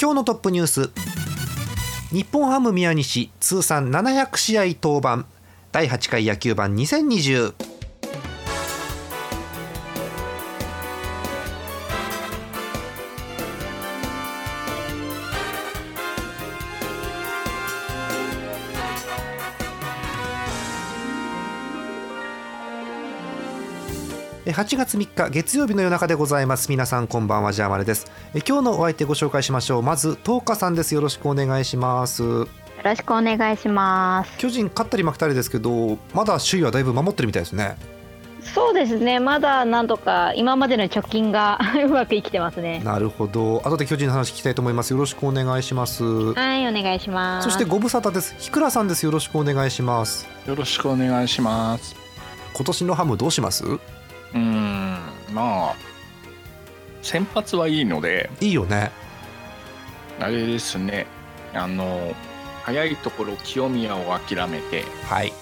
今日のトップニュース。日本ハム宮西通算700試合登板。第8回野球盤20208月3日月曜日の夜中でございます。皆さんこんばんはジャーマネです。今日のお相手ご紹介しましょう。まず東花さんです。よろしくお願いします。よろしくお願いします。巨人勝ったり負けたりですけどまだ首位はだいぶ守ってるみたいですね。そうですね。まだなんとか今までの貯金が うまく生きてますね。なるほど。後で巨人の話聞きたいと思います。よろしくお願いします。はいお願いします。そしてご無沙汰です。ひくらさんです。よろしくお願いします。よろしくお願いします。今年のハムどうします？うんまあ先発はいいのでいいよね。あれですね。あの早いところ清宮を諦めて。はい。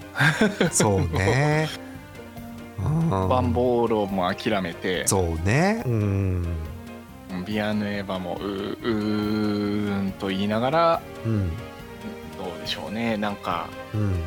そうね。バンボーロも諦めて。そうね。うん。ビアヌエバもううーんと言いながら、うん、どうでしょうね。なんか、うん、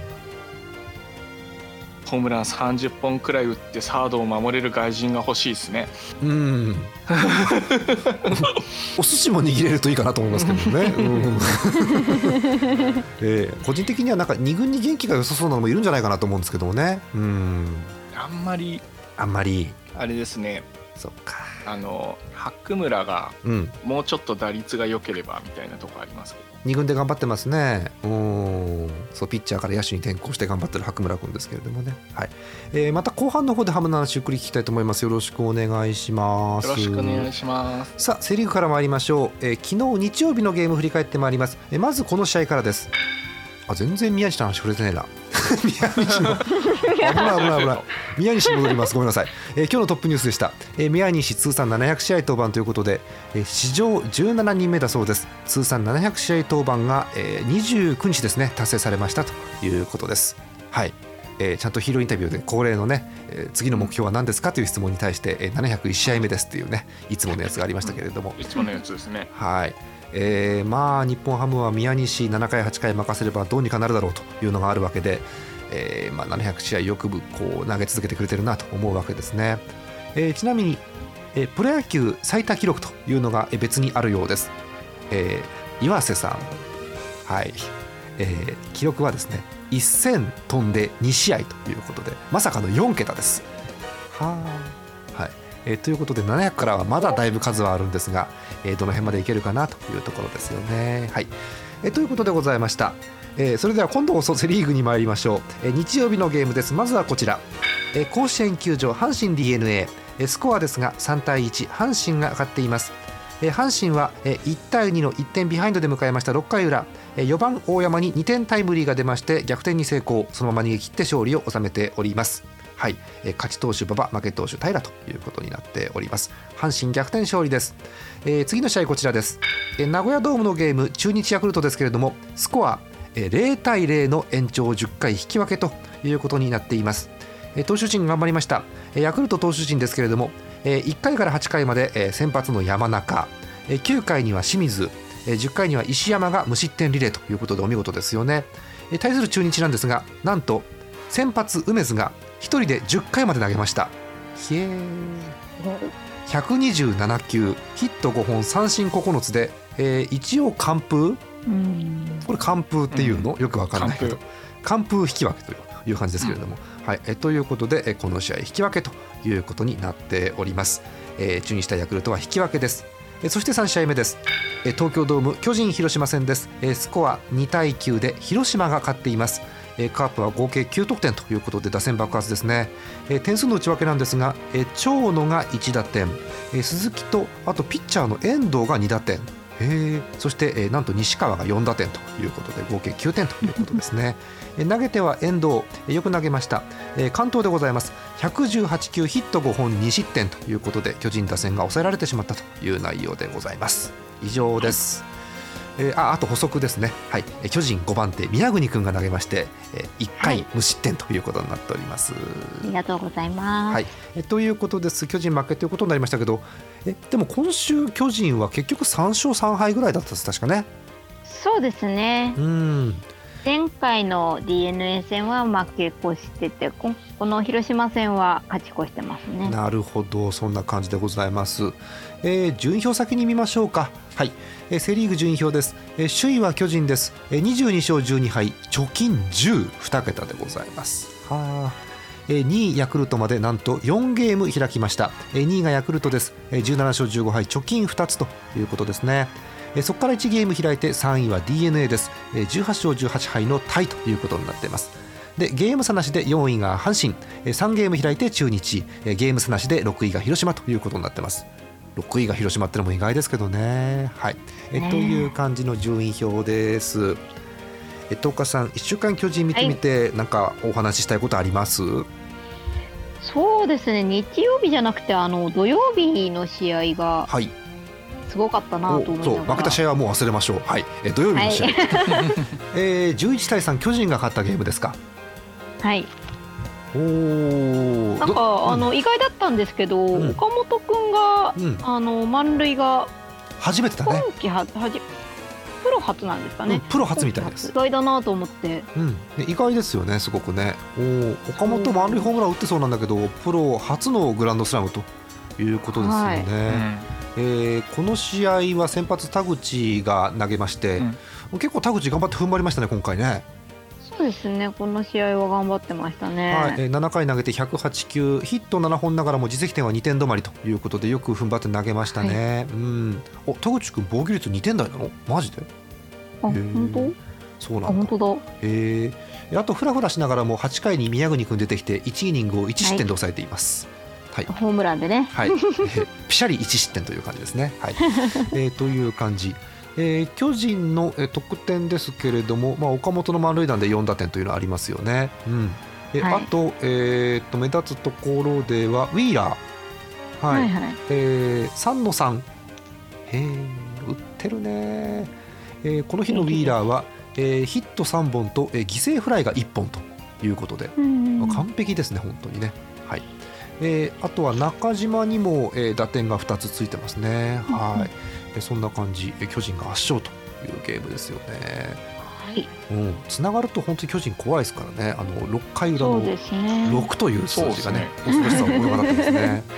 ホームラン30本くらい打ってサードを守れる外人が欲しいですね。うん。お寿司も握れるといいかなと思いますけどね。うん えー、個人的にはなんか二軍に元気が良さそうなのもいるんじゃないかなと思うんですけどもね。うん。あんまりあんまり。あれですね。そっか。あの白村がうん。もうちょっと打率が良ければみたいなとこありますけど。二軍で頑張ってますね。うん。そうピッチャーから野手に転向して頑張ってる白村君ですけれどもね。はい。えー、また後半の方でハムの話ゆっくり聞きたいと思います。よろしくお願いします。よろしくお願いします。さあセ・リーグから参りましょう、えー昨日日曜日のゲーム振り返ってまいります、えーまずこの試合からですあ全然宮西の話触れてないな。宮西の。危ない危ない危ない。宮西に戻ります。ごめんなさい、えー今日のトップニュースでした、えー宮西通算700試合登板ということで、えー史上17人目だそうです。通算700試合登板が、えー29日ですね。達成されましたということです。はい。えーちゃんとヒーローインタビューで恒例のね、えー次の目標は何ですかという質問に対して、えー701試合目ですっていうねいつものやつがありましたけれども、いつものやつですね。はい、えーまあ日本ハムは宮西7回8回任せればどうにかなるだろうというのがあるわけで、えーまあ、700試合よくこう投げ続けてくれてるなと思うわけですね、えーちなみに、えプロ野球最多記録というのが別にあるようです、え岩瀬さん。はい、え記録はですね1000飛んで2試合ということでまさかの4桁です。はあ。えということで700からはまだだいぶ数はあるんですが、えどの辺までいけるかなというところですよね。はい。えということでございました、えそれでは今度こそセ・リーグに参りましょう、え日曜日のゲームです。まずはこちら、え甲子園球場阪神 d n a えースコアですが3対1阪神が勝っています。え阪神はえー1対2の1点ビハインドで迎えました。6回裏。え4番大山に2点タイムリーが出まして逆転に成功。そのまま逃げ切って勝利を収めております。はい、えー勝ち投手馬場負け投手平ということになっております。阪神逆転勝利です、えー次の試合こちらです、えー名古屋ドームのゲーム中日ヤクルトですけれどもスコア、えー0対0の延長10回引き分けということになっています。えー投手陣頑張りました。えーヤクルト投手陣ですけれどもえー1回から8回までえー先発の山中えー9回には清水10回には石山が無失点リレーということでお見事ですよね。対する中日なんですがなんと先発梅津が人で10回まで投げました。ひえー。127球ヒット5本三振9つで、えー一応完封？うん。これ完封っていうの、よくわからないけど。完封。引き分けという感じですけれども、はい、えということでえこの試合引き分けということになっております、えー中日対ヤクルトは引き分けです。えそして3試合目です。え東京ドーム巨人広島戦です。えスコア2対9で広島が勝っていますカープは合計9得点ということで打線爆発ですね。点数の内訳なんですが長野が1打点。鈴木とあとピッチャーの遠藤が2打点。そして、なんと西川が4打点ということで合計9点ということですね。投げては遠藤。よく投げました、え関東でございます。118球ヒット5本2失点ということで巨人打線が抑えられてしまったという内容でございます。以上です、えーああと補足ですね、はい、えー巨人5番手宮國君が投げまして、え1回はい。無失点ということになっております、ありがとうございます。はい、えということです。巨人負けということになりましたけどえでも今週巨人は結局3勝3敗ぐらいだったです。確かね。そうですね。う。ん。前回の DNA 戦は負け越してて、ここの広島戦は勝ち越してますね。なるほど。そんな感じでございます、えー順位表先に見ましょうか。はい、えーセ・リーグ順位表です、えー首位は巨人です、えー22勝12敗。貯金102桁でございます。はー。2位ヤクルトまでなんと4ゲーム開きました、えー2位がヤクルトです、えー17勝15敗。貯金2つということですね。えーそこから1ゲーム開いて3位は d n a です、えー18勝18敗のタイということになっています。でゲーム差なしで4位が阪神。えー3ゲーム開いて中日。えーゲーム差なしで6位が広島ということになってます6位が広島ってのも意外ですけどね。はい。えという感じの順位表です。えっと岡さん1週間巨人見てみて、なんかお話ししたいことあります？そうですね。日曜日じゃなくて、あの土曜日の試合がはい。すごかったなと思いながら。そう。負けた試合はもう忘れましょう。はい。え土曜日の試合、はい。えー、11対3巨人が勝ったゲームですか？はい。おおなんか、あの意外だったんですけど、うん岡本くんが、うんあの満塁が初めてだ今ね、季ははじプロ初なんですかね。うんプロ初みたいです意外だなと思って。うん、ね意外ですよね、すごくね。おー岡本、満塁ホームラン打ってそうなんだけど、プロ初のグランドスラムということですよね。はいえーこの試合は先発、田口が投げまして、結構、田口頑張って踏ん張りましたね、今回ね。ですね。この試合は頑張ってましたね。はいえー7回投げて108球、ヒット7本ながらも実績点は2点止まりということで、よく踏ん張って投げましたね。うん、お田口君、防御率2点台なのマジで？あ、本当？あ、そうなんだ本。当だ。えーあと、ふらふらしながらも8回に宮國君出てきて、1イニングを1失点で抑えています。はいホームランでね。はい、えーピシャリ1失点という感じですね。はい、えーという感じ。えー巨人の、えー得点ですけれども、まあ、岡本の満塁弾で4打点というのはありますよね。うん。えはい。あと,、えーっと目立つところではウィーラー、はい。はいはい。えー、3の3、へー打ってるね、えーこの日のウィーラーは、えーヒット3本と、えー犠牲フライが1本ということで、うんまあ完璧ですね、本当にね。はい。えーあとは中島にも、えー打点が2つついてますね。はい。えーそんな感じ、えー巨人が圧勝というゲームですよね。はい。うん、つながると本当に巨人怖いですからね、あの6回裏のそうですね。6という数字がね、そ恐ろしさを物語ってますね。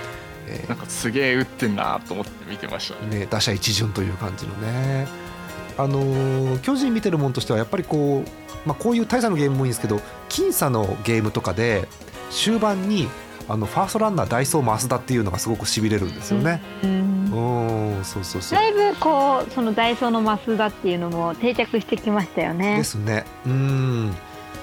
えーなんかすげえ打ってんなと思って見てましたね。ね、打者一巡という感じのね、あのー巨人見てるもんとしてはやっぱりこう、まあ、こういう大差のゲームもいいんですけど僅差のゲームとかで終盤にあのファーストランナーダイソー増田っていうのがすごくしびれるんですよね。うんうん、そうそうそうだいぶこうそのダイソーの増田っていうのも定着してきましたよねで。すね。うん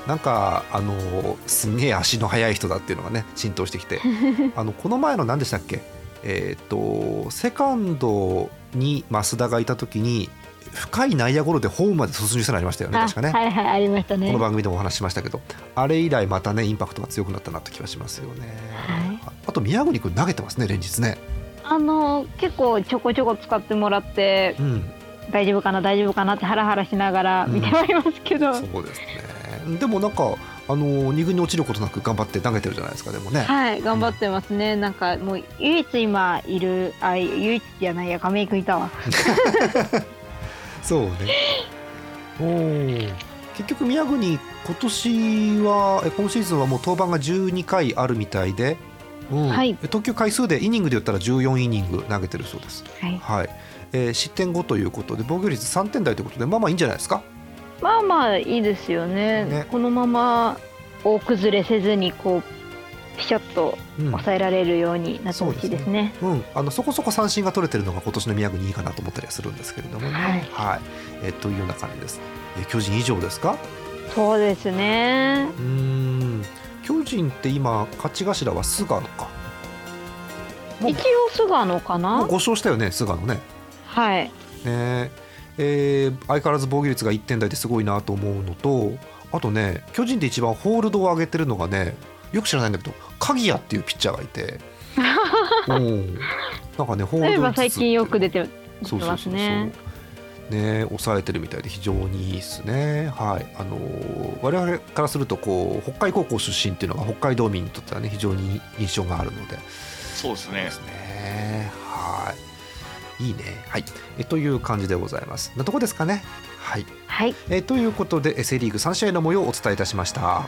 なんかあのーすんげえ足の速い人だっていうのがね浸透してきて あのこの前の何でしたっけ？えっ、とセカンドに増田がいた時に深い内野ゴロでホームまで突入したのありましたよねあ確かね、はいはいありましたね。この番組でもお話ししましたけどあれ以来またねインパクトが強くなったなって気がしますよね、はい。あと宮國君投げてますね連日ね。あの結構ちょこちょこ使ってもらってうん。大丈夫かな大丈夫かなってハラハラしながら見てはいますけど、そうですね。でもなんかあの二軍に落ちることなく頑張って投げてるじゃないですかでもね。はい頑張ってますね。なんかもう唯一今いるあ唯一じゃないや亀井君いたわ。そうね。おー結局宮国今年はえ今シーズンはもう登板が12回あるみたいで、うんはい投球回数でイニングで言ったら14イニング投げてるそうです。はい。はい。えー失点5ということで防御率3点台ということでまあまあいいんじゃないですか？まあまあいいですよね。ねこのまま大崩れせずにこうピシャッとうん。抑えられるようになってほしいですね。うん、あのそこそこ三振が取れてるのが今年の宮国いいかなと思ったりはするんですけれどもね。はいえーというような感じです。えー巨人以上ですか？そうですね。うーん巨人って今勝ち頭は菅野か？一応菅野かもうな5。勝したよね菅野ねはい。ねえー相変わらず防御率が1点台ですごいなと思うのとあとね巨人で一番ホールドを上げてるのがねよく知らないんだけど鍵谷っていうピッチャーがいて。う。んなんかねホー例えルドば最近よく出てそうそうそうそう。ね。ね抑えてるみたいで非常にいいですね。はい。あのー我々からするとこう北海高校出身っていうのが北海道民にとってはね非常に印象があるので。そうですね。ですね。はい。いいね。はい。えという感じでございます。なとこですかね。はい。はい。えということでえセ・リーグ3試合の模様をお伝えいたしました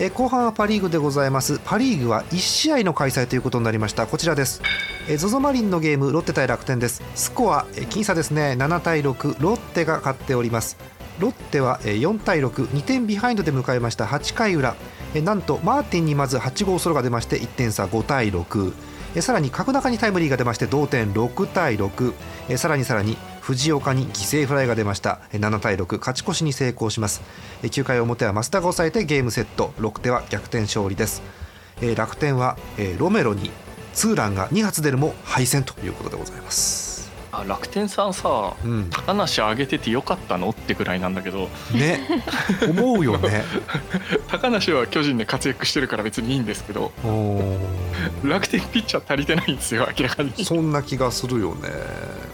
え後半はパ・リーグでございます。パ・リーグは1試合の開催ということになりました。こちらです。えー ZOZO マリンのゲームロッテ対楽天です。スコア僅差ですね。7対6ロッテが勝っております。ロッテは4対6 2点ビハインドで迎えました。8回裏。えなんとマーティンにまず8号ソロが出まして1点差5対6さらに角中にタイムリーが出まして同点6対6さらにさらに藤岡に犠牲フライが出ました。えー7対6勝ち越しに成功します。えー9回表は増田が抑えてゲームセット。ロッテは逆転勝利です。えー楽天はえーロメロにツーランが2発出るも敗戦ということでございます。あ楽天さんさうん。高梨上げててよかったのってぐらいなんだけど。ね。思うよね。高梨は巨人で活躍してるから別にいいんですけど。楽天ピッチャー足りてないんですよ明らかに。そんな気がするよね。うん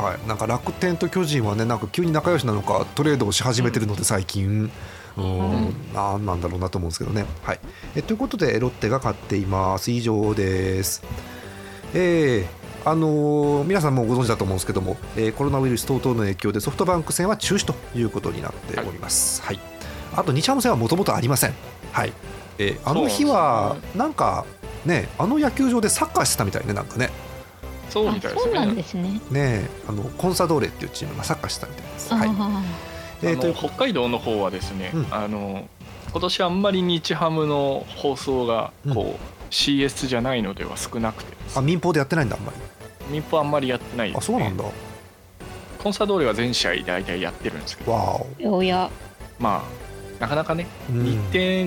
はい。なんか楽天と巨人はねなんか急に仲良しなのかトレードをし始めてるので最近。うん。なんなんだろうなと思うんですけどね。はい。えということでロッテが勝っています。以上です。えーあのー皆さんもご存知だと思うんですけども、えーコロナウイルス等々の影響でソフトバンク戦は中止ということになっております。はい、あと日ハム戦はもともとありません。はい、えーあの日はなんかねあの野球場でサッカーしてたみたいねなんかねそうみたいですそうなんねですね。ねあのコンサドーレっていうチームがサッカーしてたみたいです。はい、あえー北海道の方はですね、うんあの今年あんまり日ハムの放送がこう、CS じゃないのでは少なくてあ民放でやってないんだあんまり。民放あんまりやってないです、ね、あそうなんだ。コンサドーレは全試合大体やってるんですけどわーおや。まあなかなかねお。うん日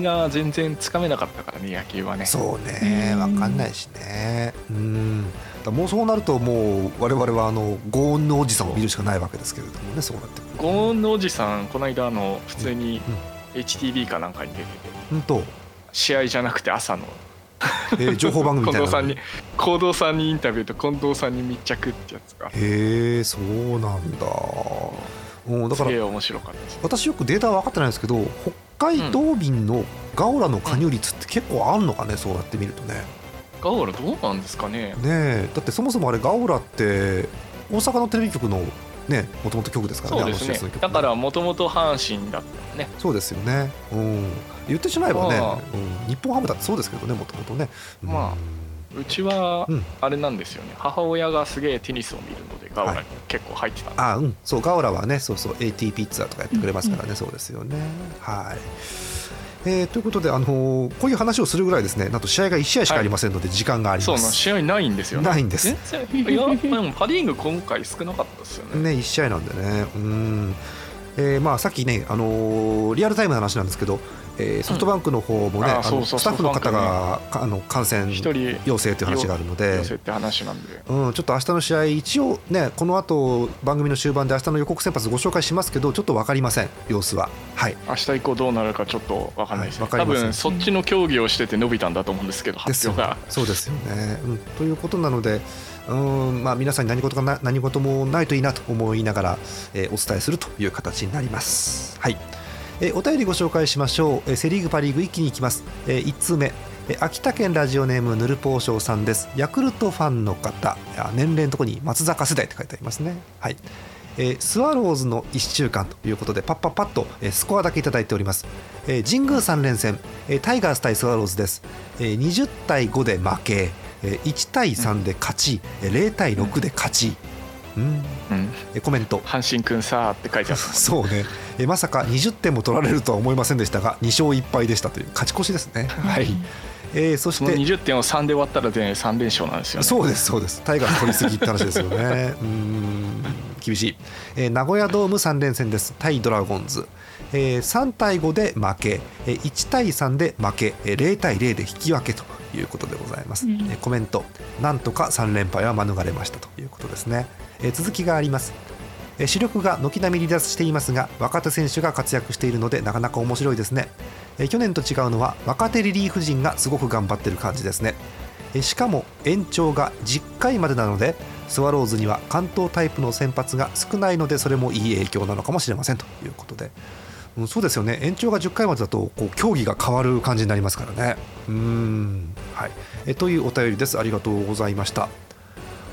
程が全然つかめなかったからね野球はねそうね、わうんかんないしね。うん。だもうそうなるともう我々はあのゴーンのおじさんを見るしかないわけですけれどもね、そうなってくる。ゴーンのおじさんこの間あの普通にうん HTV かなんかに出てて本当、試合じゃなくて朝のえー情報番組みたいなの。近藤さんに近藤さんにインタビューと近藤さんに密着ってやつがへえ、そうなんだ。うん、だから面白かった私よくデータは分かってないんですけど、北海道便のガオラの加入率って結構あんのかね、そうやって見るとね。ガオラどうなんですかね。ねえ、だってそもそもあれガオラって大阪のテレビ局のね、もともと局ですからね、ね。あの CS の局だからもともと阪神だったね。そうですよね。うん。言ってしまえばね、まあ。うん、日本ハムだってそうですけどね、もともとね。うん。まうちはうん。あれなんですよね、母親がすげえテニスを見るのでガオラに結構入ってたんで、あ、うん、そう、ガオラはね、そうそう、ATP ツアーとかやってくれますからね、そうですよね。はい。えーということで、あのーこういう話をするぐらいですね、なんと試合が1試合しかありませんので、時間がありそうなます。試合ないんですよね。ないんです。いやでもパ・リーグ今回少なかったですよね。ね、1試合なんでね。うん。えーまあ、さっきね、あのーリアルタイムの話なんですけど、えーソフトバンクの方もね、うんああのスタッフの方が、かあの感染陽性という話があるので。寄、せって話なんで。うん、ちょっと明日の試合、一応ね、この後番組の終盤で明日の予告先発ご紹介しますけど、ちょっと分かりません、様子は。はい、明日以降どうなるかちょっと分かんないです。ね、多はいわかりません。分そっちの競技をしてて伸びたんだと思うんですけど発表が。そうですよね、うん。ということなので、うんまあ、皆さんに何事がな何事もないといいなと思いながら、えーお伝えするという形になります。はいえーお便りご紹介しましょう、えーセ・リーグ、パ・リーグ一気にいきます、え1通目。えー秋田県ラジオネームヌルポーショーさんです。ヤクルトファンの方。あ年齢のところに松坂世代って書いてありますね。はい。えースワローズの1週間ということでパッパッパッと、えースコアだけいただいております、えー神宮3連戦、えータイガース対スワローズです、えー20対5で負け、えー1対3で勝ち、えー0対6で勝ち、うんうん、えーコメント。阪神くんさーって書いてある。そうね、えーまさか20点も取られるとは思いませんでしたが2勝1敗でしたという勝ち越しですね。はい、えーそしそのて20点を3で割ったら全3連勝なんですよね。そうですそうです。タイガース取りすぎって話ですよね。うーん。厳しい、えー名古屋ドーム3連戦です。対ドラゴンズ、えー3対5で負け、えー1対3で負け、えー0対0で引き分けということでございます、うん。えーコメント。なんとか3連敗は免れましたということですね、え続きがあります。え主力が軒並み離脱していますが若手選手が活躍しているのでなかなか面白いですね。え去年と違うのは若手リリーフ陣がすごく頑張ってる感じですね。えしかも延長が10回までなのでスワローズには関東タイプの先発が少ないのでそれもいい影響なのかもしれません。ということで、うん、そうですよね。延長が10回までだとこう競技が変わる感じになりますからね。うん。はい。えというお便りです。ありがとうございました。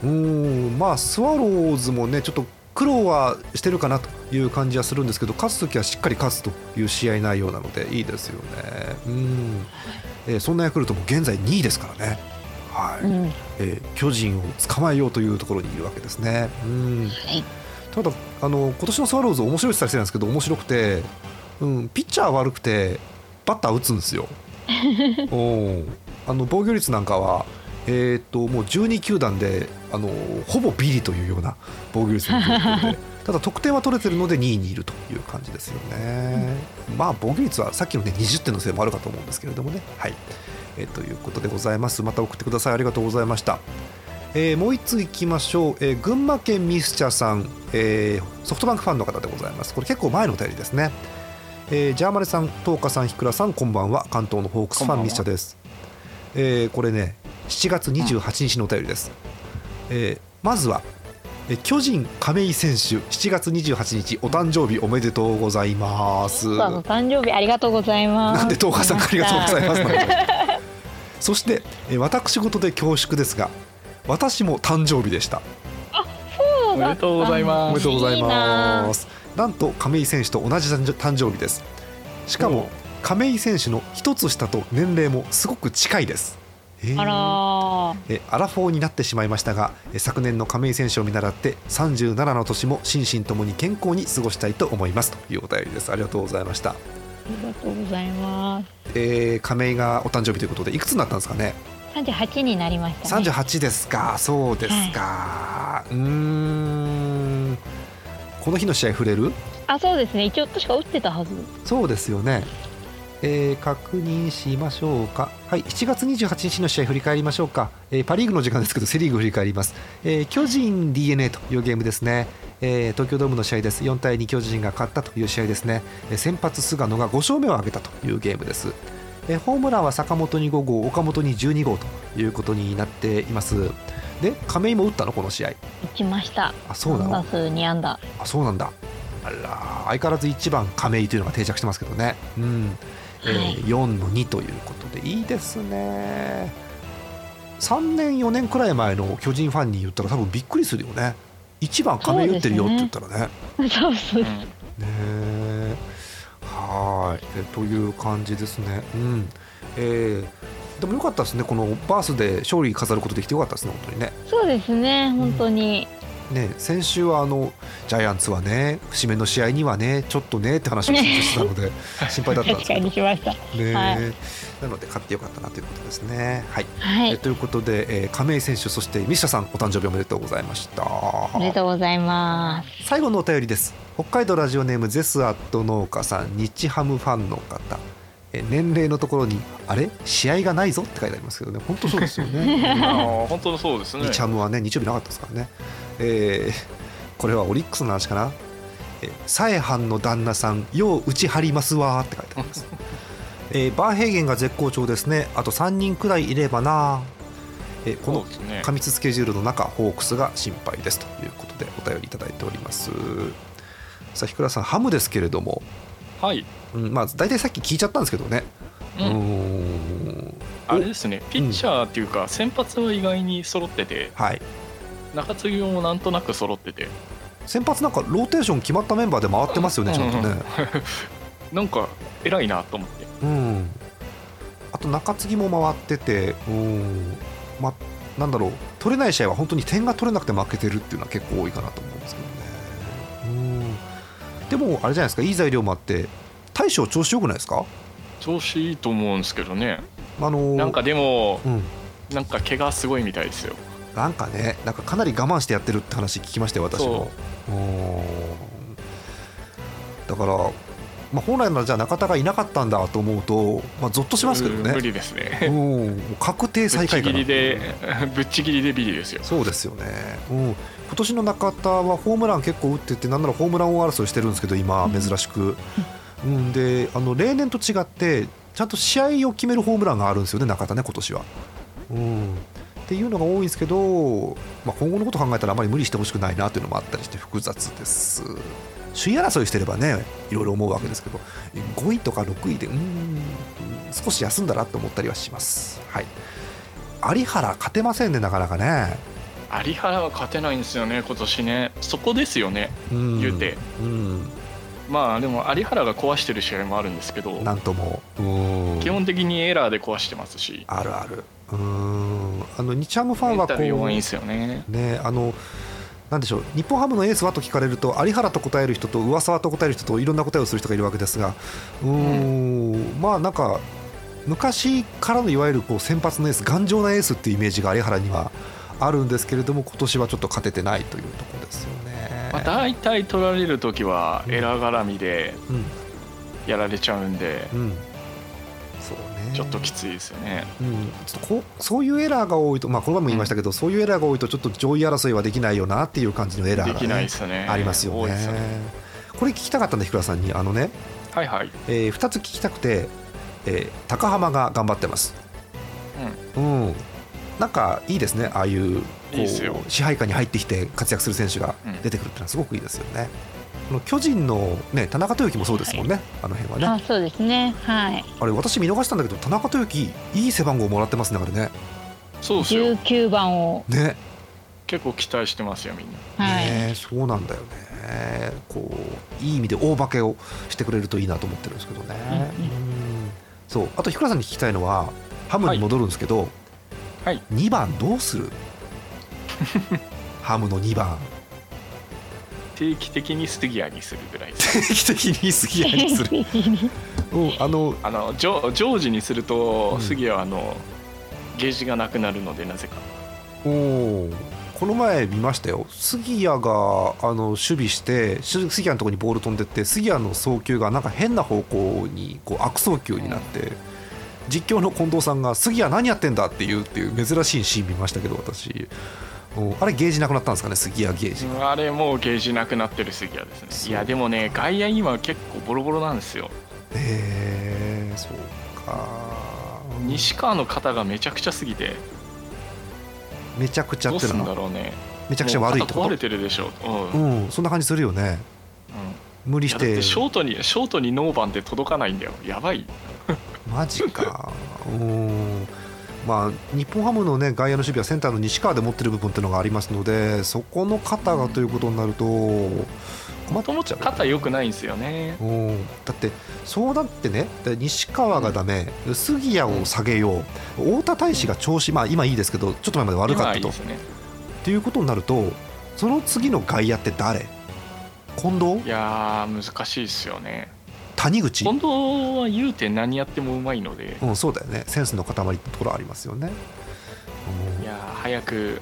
うーん。まあスワローズもねちょっと苦労はしてるかなという感じはするんですけど勝つときはしっかり勝つという試合内容なのでいいですよね。うん、えーそんなヤクルトも現在2位ですからね。はい、うん、はえー巨人を捕まえようというところにいるわけですね。うん。い。ただあの今年のスワローズ面白いって言ったなんですけど面白くて、うん、ピッチャーは悪くてバッター打つんですよ。おあの防御率なんかは、えー、ともう12球団であのほぼビリというような防御率の状況で ただ得点は取れてるので2位にいるという感じですよね。まあ防御率はさっきの、ね、20点のせいもあるかと思うんですけれどもね。はいえーということでございます。また送ってください。ありがとうございました。えーもう一ついきましょう、えー群馬県ミスチャさん、えーソフトバンクファンの方でございますこれ結構前のお便りですね、えージャーマネさん東花さんひくらさんこんばんは関東のホークスファンミスチャです、えーこれね7月28日のお便りです、えーまずはえー巨人亀井選手7月28日お誕生日おめでとうございます。そうお誕生日ありがとうございます。なんで東花さんありがとうございます そして、えー私事で恐縮ですが私も誕生日でした。おめでとうございおまめですとうございいいまなす。なんと亀井選手と同じ誕生日です。しかも亀井選手の一つ下と年齢もすごく近いです。えーあらー。えアラフォーになってしまいましたがえ昨年の亀井選手を見習って37の年も心身ともに健康に過ごしたいと思います。というお便りです。ありがとうございました、ありがとうございます。えー亀井がお誕生日ということでいくつになったんですかね？三十八になりましたね。38ですか。そうですか、うーん。この日の試合触れる？あ、そうですね。一応確か打ってたはず。そうですよね、えー確認しましょうか。はい7月28日の試合振り返りましょうか、えーパ・リーグの時間ですけどセ・リーグ振り返ります、えー巨人 d n a というゲームですね、えー東京ドームの試合です。4対2巨人が勝ったという試合ですね、えー先発菅野が5勝目を挙げたというゲームです。えーホームランは坂本に5号岡本に12号ということになっています。で亀井も打ったのこの試合。打ちました。あそうなの？安打。あそうなんだ。あら相変わらず1番亀井というのが定着してますけどね。うん、えーはい4の2ということでいいですね。3年4年くらい前の巨人ファンに言ったら多分びっくりするよね。1番亀井打ってるよって言ったらね。そうそう。う。んねえ。はーい。えという感じですね。うん。えーでもよかったですね。このバースで勝利飾ることできてよかったですね。本当にね。そうですね。本当に。ね、先週はあのジャイアンツはね節目の試合にはねちょっとねって話をしてたので 心配だったんです確かけど、にしました。ねはい。なので勝ってよかったなということですね。はい、はい。えということで、えー亀井選手そしてミシャさんお誕生日おめでとうございました。おめでとうございます。最後のお便りです。北海道ラジオネームゼスアット農家さん日ハムファンの方。えー年齢のところにあれ？試合がないぞって書いてありますけどね。本当そうですよね。本当そうですね。日ハムはね日曜日なかったですからね、えーこれはオリックスの話かな「えーサエハンの旦那さんよう打ち張りますわ」って書いてあります、えーバーヘーゲンが絶好調ですね。あと3人くらいいればな、えーこの過密スケジュールの中ホークスが心配ですということでお便りいただいております。さあひくらさんハムですけれども、はい。うん、まあ大体さっき聞いちゃったんですけどね。うん。あれですね。ピッチャーっていうか先発は意外に揃ってて。はい中継ぎもなんとなく揃ってて。先発なんかローテーション決まったメンバーで回ってますよねちゃんとね。なんか偉いなと思って。うん。あと中継ぎも回っててうん。まあなんだろう。取れない試合は本当に点が取れなくて負けてるっていうのは結構多いかなと思うんですけどね。うん。でもあれじゃないですか。いい材料もあって大将調子よくないですか？調子いいと思うんですけどね。あのーなんかでもうん。なんか怪我すごいみたいですよなんかねなんかかなり我慢してやってるって話聞きましたよ私も。う。ん。だから、まあ、本来ならじゃあ中田がいなかったんだと思うと、まあ、ゾッとしますけどね。うん無理ですね。うん。確定ぶっちぎ最下位かなりで ぶっちぎりでビリですよ。そうですよね、うん、今年の中田はホームラン結構打っててなんならホームラン王争いしてるんですけど今珍しく、うん、であの例年と違ってちゃんと試合を決めるホームランがあるんですよね中田ね今年は、うん、っていうのが多いんですけど、まあ、今後のこと考えたらあまり無理してほしくないなというのもあったりして複雑です。首位争いしてればねいろいろ思うわけですけど5位とか6位でうん少し休んだなと思ったりはします。はい。有原勝てませんねなかなかね。有原は勝てないんですよね今年ね。そこですよねうん言うて。うん。まあでも有原が壊してる試合もあるんですけどなんとも。うん基本的にエラーで壊してますし。あるあるうん。あの日ハムファンはこタル弱いんでうすよね。ねあのなんでしょう日本ハムのエースはと聞かれると有原と答える人と上沢と答える人といろんな答えをする人がいるわけですがうーん。まあなんか昔からのいわゆるこう先発のエース頑丈なエースっていうイメージが有原にはあるんですけれども今年はちょっと勝ててないというところですよね。まあ、大体取られる時はエラー絡みでうん。やられちゃうんで。うん。そうねちょっときついですよね。うん、ちょっとこうそういうエラーが多いと、まあ、この前も言いましたけど、そういうエラーが多いとちょっと上位争いはできないよなっていう感じのエラーが、ね、できないですね。ありますよね。ね。これ聞きたかったんで日倉さんにあのね、はいはい。え2つ聞きたくて、えー高浜が頑張ってます、うん。なんかいいですね。ああいうこう支配下に入ってきて活躍する選手が出てくるってのはすごくいいですよね。この巨人の、ね、田中豊樹もそうですもんね、あの辺はね。あそうですね。はい。あれ私見逃したんだけど田中豊樹いい背番号もらってますねあれね。そうですよ。19番を。ね。結構期待してますよみんな。はい、ねえそうなんだよね。こういい意味で大化けをしてくれるといいなと思ってるんですけどね、うんそう。あと日倉さんに聞きたいのはハムに戻るんですけど、はい。2番どうする？ハムの2番定期的に杉谷にするぐらい。定期的に杉谷にする、うん、あのあのジョジョージにするとうん。杉谷はあのゲージがなくなるのでなぜか。おーこの前見ましたよ。杉谷があの守備してし杉谷のところにボール飛んでって杉谷の送球がなんか変な方向にこう悪送球になって、実況の近藤さんが「杉谷何やってんだ?」って言うっていう珍しいシーン見ましたけど私。うんあれゲージなくなったんですかね？杉谷ゲージうんあれもうゲージなくなってる杉谷ですね。いやでもね外野今結構ボロボロなんですよ。へえそうか。西川の肩がめちゃくちゃすぎて。めちゃくちゃどうすんってのはだろうね。めちゃくちゃ悪いってこ壊れてるでしょ。うとん、うんそんな感じするよね。無理いしてショートにショートにノーバンって届かないんだよ。やばい。マジか。うんまあ日本ハムのね外野の守備はセンターの西川で持ってる部分っていうのがありますのでそこの肩がということになると困っちゃう肩良くないんですよね。うん。だってそうなってねで西川がダメ、杉谷を下げよう太田大使が調子まあ今いいですけどちょっと前まで悪かったと。今いね。っていうことになるとその次の外野って誰？近藤？いやー難しいですよね谷口。近藤は言うて何やってもうまいので。うん、そうだよね。センスの塊ってところありますよね。いやー早く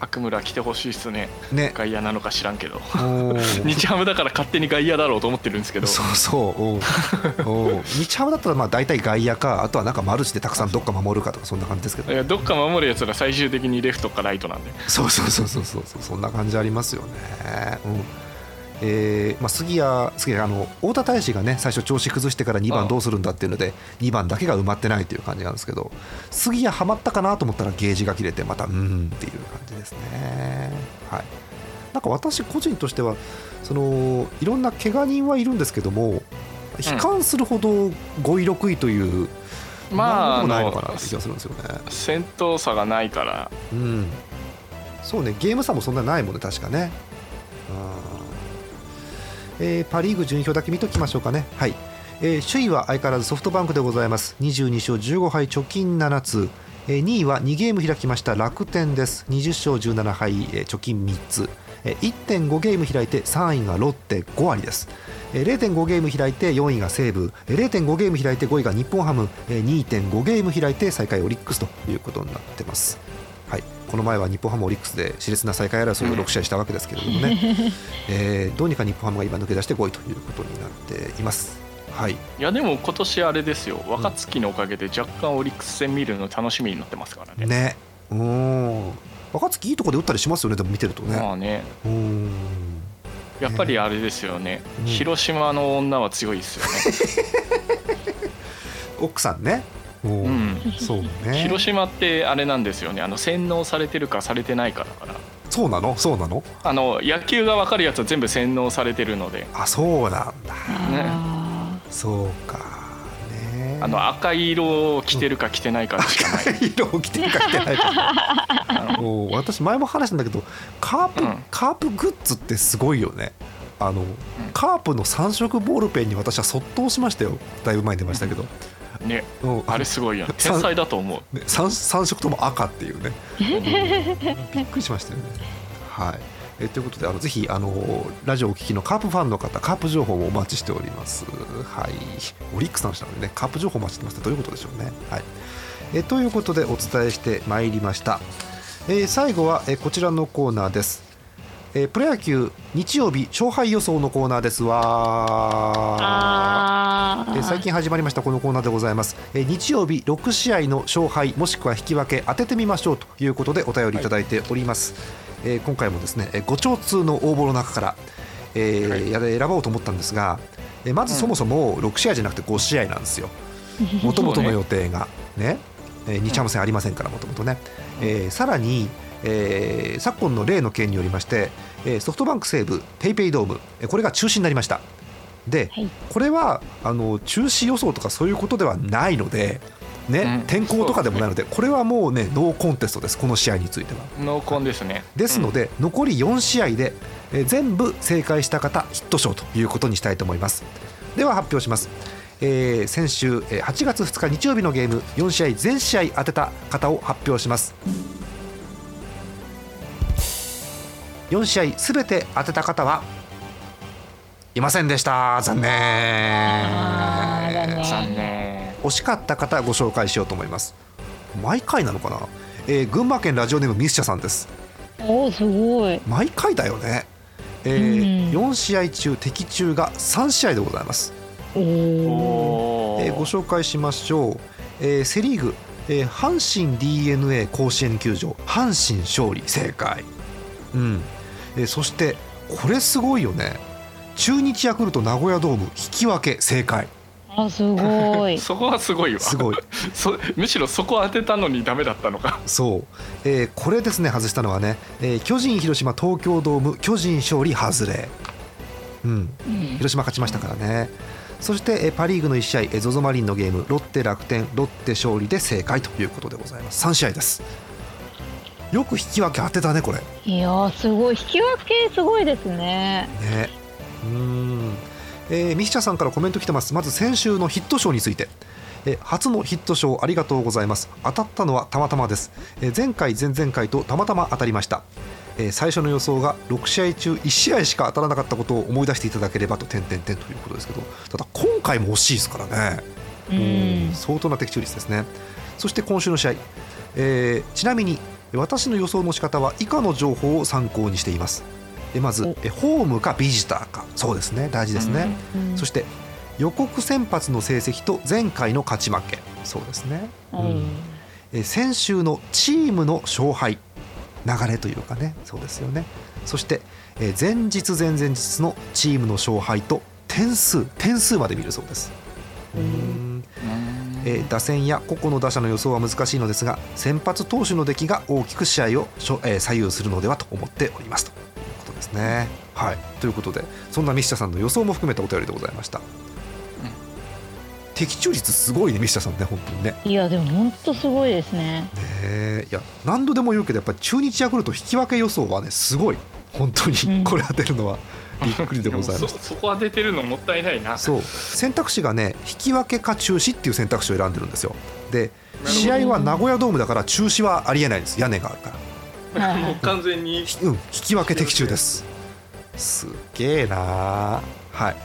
悪村来てほしいっすね。うんね。外野なのか知らんけど。うん。日ハムだから勝手に外野だろうと思ってるんですけど。そうそう、うん。うん。日ハムだったらまあ大体外野かあとはなんかマルチでたくさんどっか守るかとかそんな感じですけど。いやどっか守るやつら最終的にレフトかライトなんで。そうそうそうそうそうそう。そんな感じありますよね。うんえーまあ、杉谷杉谷あの太田大使がね最初調子崩してから2番どうするんだっていうので2番だけが埋まってないという感じなんですけど杉谷はまったかなと思ったらゲージが切れてまたうーんっていう感じですね。はい、なんか私個人としてはそのいろんな怪我人はいるんですけども悲観するほど5位6位というまあないのかなって気がするんですよね。戦闘差がないからうん、そうねゲーム差もそんなないもんね確かね。えーパ・リーグ順位表だけ見ときましょうかね。はい。えー首位は相変わらずソフトバンクでございます。22勝15敗貯金7つ、えー2位は2ゲーム開きました。楽天です。20勝17敗、えー貯金3つ、えー1.5ゲーム開いて3位がロッテ5割です。0.5ゲーム開いて4位が西武。0.5ゲーム開いて5位が日本ハム。2.5ゲーム開いて最下位オリックスということになってます、この前は日本ハムオリックスで熾烈な最下位争いを6試合したわけですけれどもね、えーどうにか日本ハムが今抜け出して5位ということになっています。はい、いやでも今年あれですよ。若月のおかげで若干オリックス戦見るの楽しみになってますからね。ね、うーん、若月いいところで打ったりしますよね、でも見てるとね。まあね。うーん、やっぱりあれですよね、うん。広島の女は強いですよね。奥さんね、うんそうね。広島ってあれなんですよねあの洗脳されてるかされてないかだからそうなの、そうなの？あの野球が分かるやつは全部洗脳されてるのであ、そうなんだ。あそうか。ね。あの赤い色を着てるか着てないかしかない色を着てるか着てないか。も う私前も話したんだけど、カープ、うんカープグッズってすごいよね。あの、カープの3色ボールペンに私はそっとしましたよ。だいぶ前に出ましたけど。ね。うん。あれすごいよね。天才だと思う。ね、三三色とも赤っていうね、びっくりしましたよね。はい。えということであのぜひあのラジオをお聞きのカープファンの方カープ情報もお待ちしております。はい、オリックスの人なのでね。カープ情報お待ちしてますってどういうことでしょうね。はい、えということでお伝えしてまいりました。えー最後は、えーこちらのコーナーです。えープロ野球日曜日勝敗予想のコーナーです。わあえー最近始まりましたこのコーナーでございます、えー日曜日6試合の勝敗もしくは引き分け当ててみましょうということでお便りいただいております、えー今回もですねえー5丁通の応募の中から、えーはい。選ぼうと思ったんですが、えーまずそもそも6試合じゃなくて5試合なんですよ。もともとの予定が。ね。えー日ハム戦ありませんからもともとね、えーさらに、えー昨今の例の件によりまして、えーソフトバンク西武ペイペイドームえーこれが中止になりましたで、はい。これはあの中止予想とかそういうことではないので、ねうん。天候とかでもないのでこれはもうねノーコンテストですこの試合については。濃厚ですね。ですので、残り4試合で、えー全部正解した方ヒット賞ということにしたいと思います。では発表します、えー先週えー8月2日日曜日のゲーム4試合全試合当てた方を発表します。4試合すべて当てた方はいませんでした。残念。残念。惜しかった方ご紹介しようと思います。毎回なのかな、えー群馬県ラジオネームミスチャさんです。おおすごい。毎回だよね、えーうん。4試合中的中が3試合でございます、おおえーご紹介しましょう、えーセ・リーグ、えー阪神 d n a 甲子園球場。阪神勝利。正解、うん。えーそしてこれすごいよね中日ヤクルト名古屋ドーム引き分け正解。あすごい。そこはすごいわ。すごい。そむしろそこ当てたのにダメだったのか。そう、えーこれですね外したのはね、えー巨人広島東京ドーム巨人勝利外れ。うん。うん。広島勝ちましたからね。そしてえーパ・リーグの1試合えー ZOZO マリンのゲームロッテ楽天ロッテ勝利で正解ということでございます。3試合です。よく引き分け当てたねこれ。いやーすごい。引き分けすごいですね。ねうーん、えー、ミヒチャさんからコメント来てます。まず先週のヒット賞について。えー初のヒット賞ありがとうございます。当たったのはたまたまです。えー前回前々回とたまたま当たりました。えー最初の予想が6試合中1試合しか当たらなかったことを思い出していただければと点々点ということですけど。ただ今回も惜しいですからね。うん相当な的中率ですね。そして今週の試合、えーちなみに私の予想の仕方は以下の情報を参考にしていますえまずホームかビジターか。そうですね。大事ですね、うんそして予告先発の成績と前回の勝ち負け。そうですね、うん。え先週のチームの勝敗流れというかね。そうですよね。そしてえ前日前々日のチームの勝敗と点数。点数まで見るそうです。うん。えー打線や個々の打者の予想は難しいのですが先発投手の出来が大きく試合をえー左右するのではと思っておりますとですね。はい、ということでそんなミシタさんの予想も含めたお便りでございました。的中率すごいねミシタさんね本当にね。いやでも本当すごいですね。ねえ。いや何度でも言うけどやっぱり中日ヤクルト引き分け予想はねすごい。本当うん。にこれ当てるのは、びっくりでございま そすそこは出てるのもったいないな。そう。選択肢がね引き分けか中止っていう選択肢を選んでるんですよ。で試合は名古屋ドームだから中止はありえないんです。屋根があるからもう完全に。うん、引き分け的中です。すっげえなー。はい。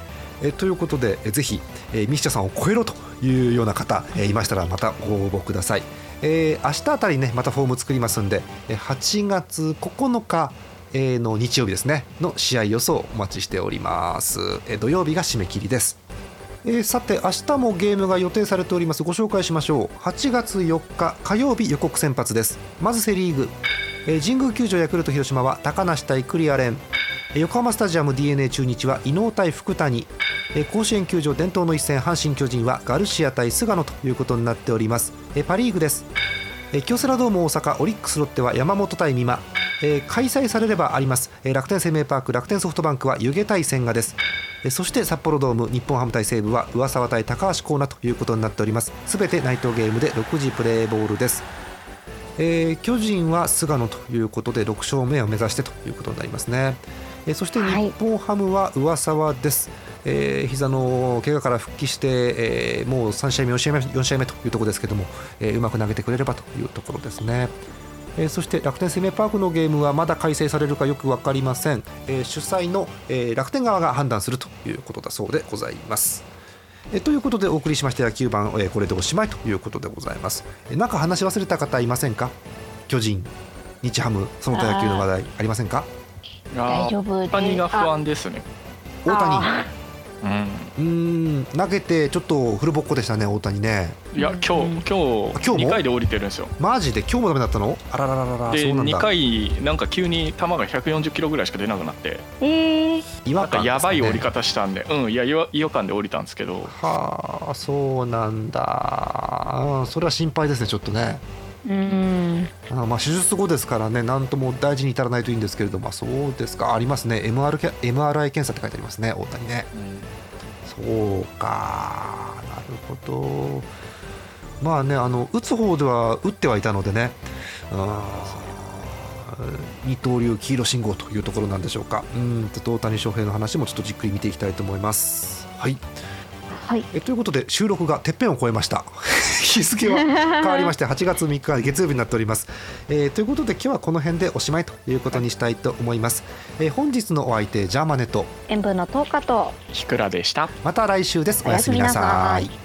えということでえぜひ、えー、ミッシャさんを超えろというような方、えーいましたらまたご応募ください、えー明日あたりねまたフォーム作りますんでえー8月9日えーの日曜日ですねの試合予想お待ちしております、えー土曜日が締め切りです。えーさて明日もゲームが予定されております。ご紹介しましょう。8月4日火曜日予告先発です。まずセ・リーグ、えー神宮球場ヤクルト広島は高梨対クリアレン。えー横浜スタジアム d n a 中日は伊能対福谷。えー甲子園球場伝統の一戦阪神・巨人はガルシア対菅野ということになっております。えーパ・リーグです。え京セラドーム大阪オリックスロッテは山本対美馬、えー開催されればあります、えー楽天生命パーク楽天ソフトバンクは湯気対千賀です。えーそして札幌ドーム日本ハム対西武は上沢対高橋光成ということになっております。すべてナイトゲームで6時プレーボールです。えー巨人は菅野ということで6勝目を目指してということになりますね、えーそしてはい。日本ハムは上沢です、えー膝の怪我から復帰して、えーもう3試合目4試合目4試合目というところですけども、えーうまく投げてくれればというところですね。えーそして楽天生命パークのゲームはまだ開催されるかよく分かりません、えー主催の、えー楽天側が判断するということだそうでございますえーということでお送りしました野球版、えーこれでおしまいということでございます、えーなんか話し忘れた方いませんか？巨人日ハムその他野球の話題ありませんか？大丈夫です。大谷が不安ですね。大谷。あうん。うーん。投げてちょっとフルボッコでしたね大谷ね。いや今うん。日今日今日も？2回で降りてるんですよ。マジで今日もダメだったの？あらららららで2そうなんだ。回なんか急に球が140キロぐらいしか出なくなって。えー、違和なんか感やばい降り方したんで。うんいや違和違和感で降りたんですけど。はあそうなんだ。うんそれは心配ですねちょっとねうん。あまあ手術後ですからね何とも大事に至らないといいんですけれども、まあ、そうですか。ありますね。MR け MRI 検査って書いてありますね大谷ね。そうか。なるほど。まあねあの打つ方では打ってはいたのでね二刀流黄色信号というところなんでしょうか。うん。と大谷翔平の話もちょっとじっくり見ていきたいと思います。はいはい。えということで収録がてっぺんを越えました。日付は変わりまして8月3日月曜日になっております、えーということで今日はこの辺でおしまいということにしたいと思います、えー本日のお相手ジャーマネと塩分の10日とひくらでした。また来週です。おやすみなさい